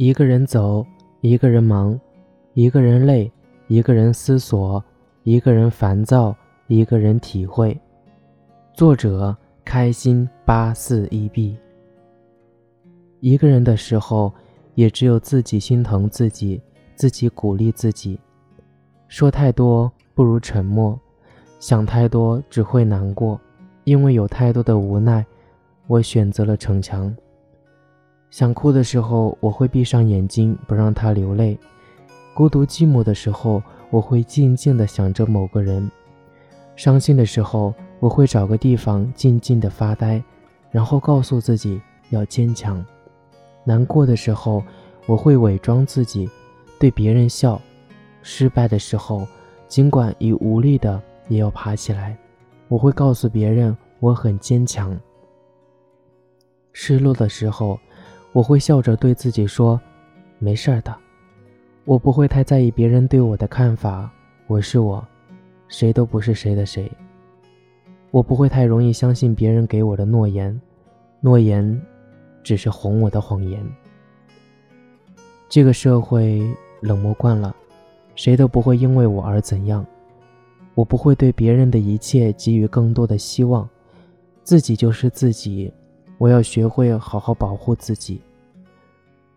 一个人走，一个人忙，一个人累，一个人思索，一个人烦躁，一个人体会。作者：开心八四一 B。一个人的时候，也只有自己心疼自己，自己鼓励自己。说太多不如沉默，想太多只会难过。因为有太多的无奈，我选择了逞强。想哭的时候，我会闭上眼睛，不让他流泪；孤独寂寞的时候，我会静静地想着某个人；伤心的时候，我会找个地方静静地发呆，然后告诉自己要坚强。难过的时候，我会伪装自己，对别人笑；失败的时候，尽管已无力的，也要爬起来。我会告诉别人我很坚强。失落的时候，我会笑着对自己说：“没事的。”我不会太在意别人对我的看法。我是我，谁都不是谁的谁。我不会太容易相信别人给我的诺言，诺言。只是哄我的谎言。这个社会冷漠惯了，谁都不会因为我而怎样。我不会对别人的一切给予更多的希望，自己就是自己。我要学会好好保护自己。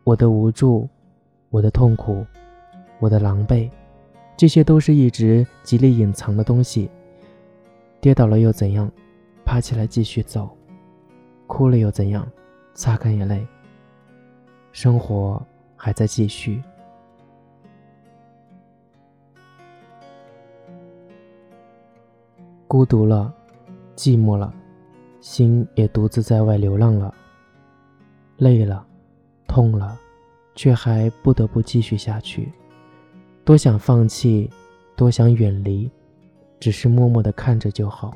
我的无助，我的痛苦，我的狼狈，这些都是一直极力隐藏的东西。跌倒了又怎样？爬起来继续走。哭了又怎样？擦干眼泪，生活还在继续。孤独了，寂寞了，心也独自在外流浪了。累了，痛了，却还不得不继续下去。多想放弃，多想远离，只是默默的看着就好。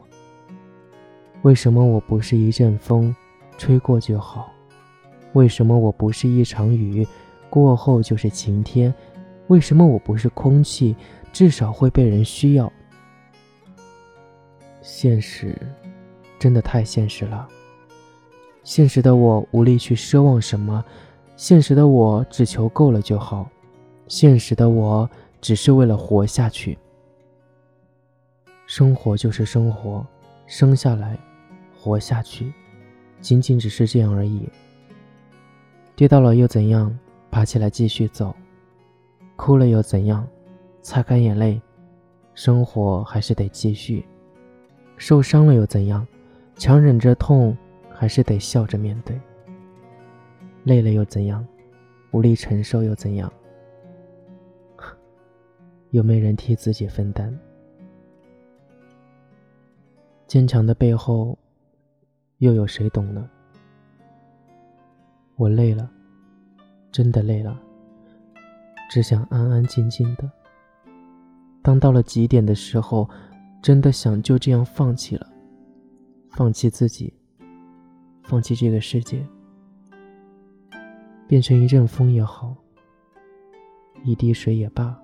为什么我不是一阵风？吹过就好，为什么我不是一场雨，过后就是晴天？为什么我不是空气，至少会被人需要？现实，真的太现实了。现实的我无力去奢望什么，现实的我只求够了就好，现实的我只是为了活下去。生活就是生活，生下来，活下去。仅仅只是这样而已。跌倒了又怎样？爬起来继续走。哭了又怎样？擦干眼泪。生活还是得继续。受伤了又怎样？强忍着痛，还是得笑着面对。累了又怎样？无力承受又怎样？有没人替自己分担？坚强的背后。又有谁懂呢？我累了，真的累了，只想安安静静的。当到了极点的时候，真的想就这样放弃了，放弃自己，放弃这个世界，变成一阵风也好，一滴水也罢。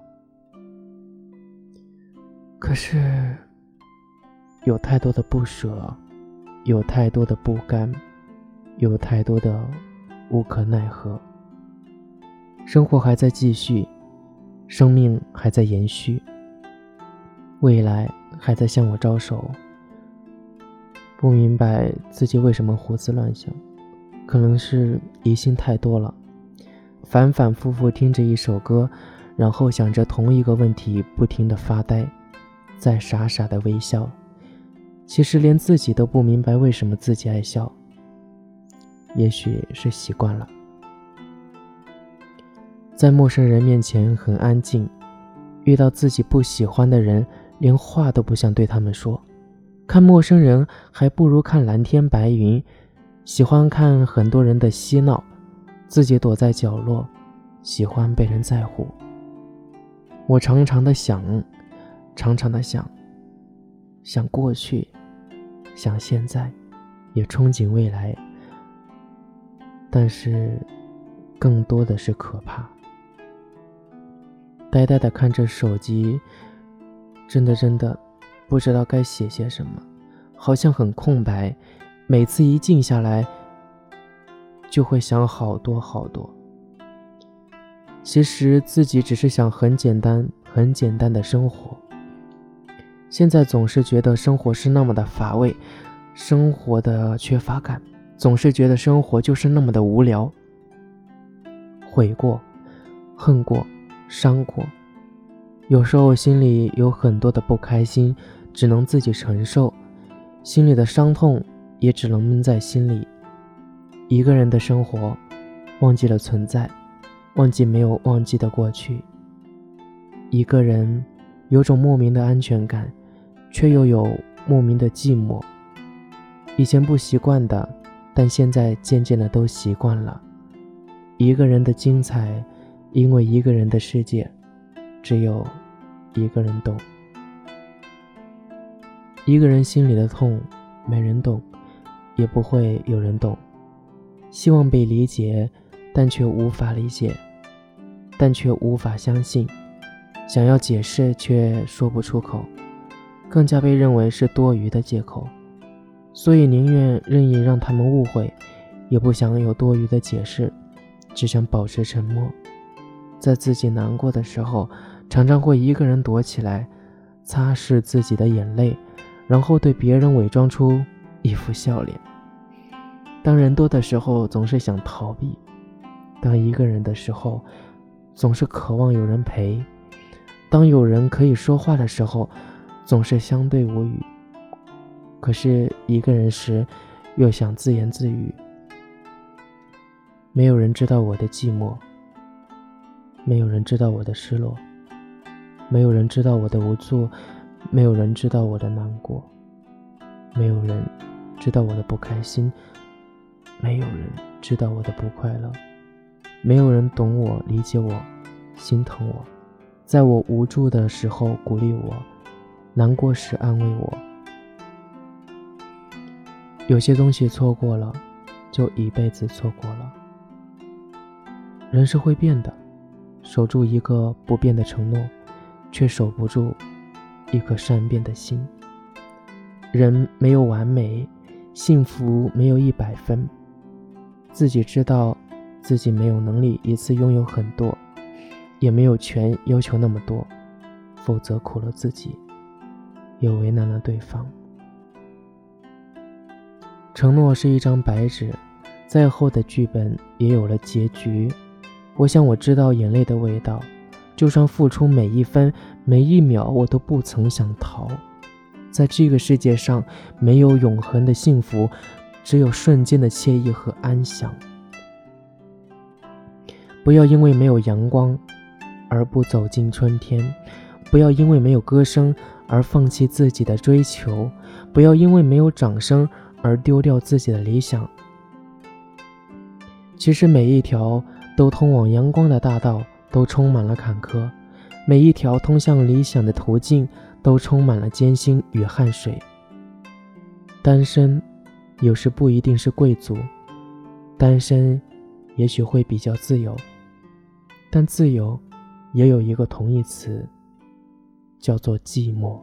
可是，有太多的不舍。有太多的不甘，有太多的无可奈何。生活还在继续，生命还在延续，未来还在向我招手。不明白自己为什么胡思乱想，可能是疑心太多了。反反复复听着一首歌，然后想着同一个问题，不停的发呆，在傻傻的微笑。其实连自己都不明白为什么自己爱笑，也许是习惯了。在陌生人面前很安静，遇到自己不喜欢的人，连话都不想对他们说。看陌生人还不如看蓝天白云，喜欢看很多人的嬉闹，自己躲在角落，喜欢被人在乎。我常常的想，常常的想。想过去，想现在，也憧憬未来，但是更多的是可怕。呆呆的看着手机，真的真的不知道该写些什么，好像很空白。每次一静下来，就会想好多好多。其实自己只是想很简单、很简单的生活。现在总是觉得生活是那么的乏味，生活的缺乏感，总是觉得生活就是那么的无聊。悔过、恨过、伤过，有时候心里有很多的不开心，只能自己承受，心里的伤痛也只能闷在心里。一个人的生活，忘记了存在。忘记没有忘记的过去。一个人有种莫名的安全感，却又有莫名的寂寞。以前不习惯的，但现在渐渐的都习惯了。一个人的精彩，因为一个人的世界，只有一个人懂。一个人心里的痛，没人懂，也不会有人懂。希望被理解。但却无法理解，但却无法相信，想要解释却说不出口，更加被认为是多余的借口，所以宁愿任意让他们误会，也不想有多余的解释，只想保持沉默。在自己难过的时候，常常会一个人躲起来，擦拭自己的眼泪，然后对别人伪装出一副笑脸。当人多的时候，总是想逃避。当一个人的时候，总是渴望有人陪；当有人可以说话的时候，总是相对无语。可是一个人时，又想自言自语。没有人知道我的寂寞，没有人知道我的失落，没有人知道我的无助，没有人知道我的难过，没有人知道我的不开心，没有人知道我的不快乐。没有人懂我、理解我、心疼我，在我无助的时候鼓励我，难过时安慰我。有些东西错过了，就一辈子错过了。人是会变的，守住一个不变的承诺，却守不住一颗善变的心。人没有完美，幸福没有一百分，自己知道。自己没有能力一次拥有很多，也没有权要求那么多，否则苦了自己，也为难了对方。承诺是一张白纸，再厚的剧本也有了结局。我想我知道眼泪的味道，就算付出每一分每一秒，我都不曾想逃。在这个世界上，没有永恒的幸福，只有瞬间的惬意和安详。不要因为没有阳光而不走进春天，不要因为没有歌声而放弃自己的追求，不要因为没有掌声而丢掉自己的理想。其实每一条都通往阳光的大道都充满了坎坷，每一条通向理想的途径都充满了艰辛与汗水。单身有时不一定是贵族，单身也许会比较自由。但自由，也有一个同义词，叫做寂寞。